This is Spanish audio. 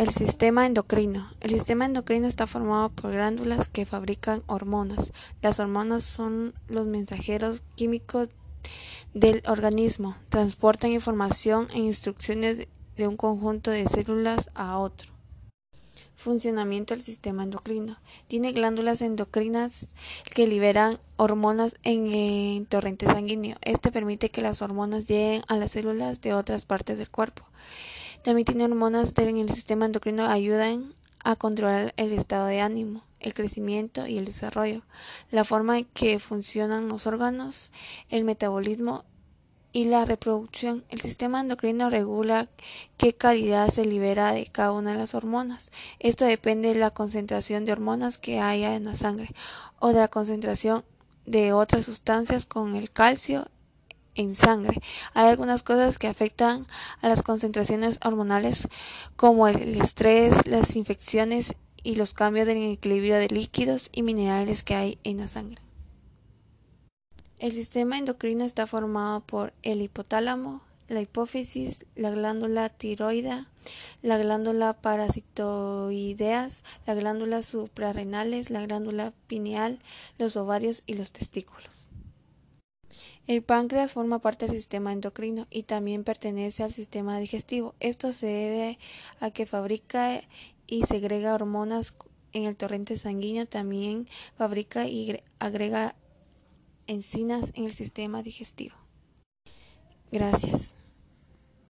El sistema endocrino. El sistema endocrino está formado por glándulas que fabrican hormonas. Las hormonas son los mensajeros químicos del organismo. Transportan información e instrucciones de un conjunto de células a otro. Funcionamiento del sistema endocrino. Tiene glándulas endocrinas que liberan hormonas en el torrente sanguíneo. Este permite que las hormonas lleguen a las células de otras partes del cuerpo. También tiene hormonas en el sistema endocrino ayudan a controlar el estado de ánimo, el crecimiento y el desarrollo, la forma en que funcionan los órganos, el metabolismo y la reproducción. El sistema endocrino regula qué calidad se libera de cada una de las hormonas. Esto depende de la concentración de hormonas que haya en la sangre o de la concentración de otras sustancias con el calcio en sangre. Hay algunas cosas que afectan a las concentraciones hormonales como el estrés, las infecciones y los cambios en el equilibrio de líquidos y minerales que hay en la sangre. El sistema endocrino está formado por el hipotálamo, la hipófisis, la glándula tiroidea, la glándula parasitoideas, la glándula suprarrenales, la glándula pineal, los ovarios y los testículos. El páncreas forma parte del sistema endocrino y también pertenece al sistema digestivo. Esto se debe a que fabrica y segrega hormonas en el torrente sanguíneo, también fabrica y agrega enzimas en el sistema digestivo. Gracias.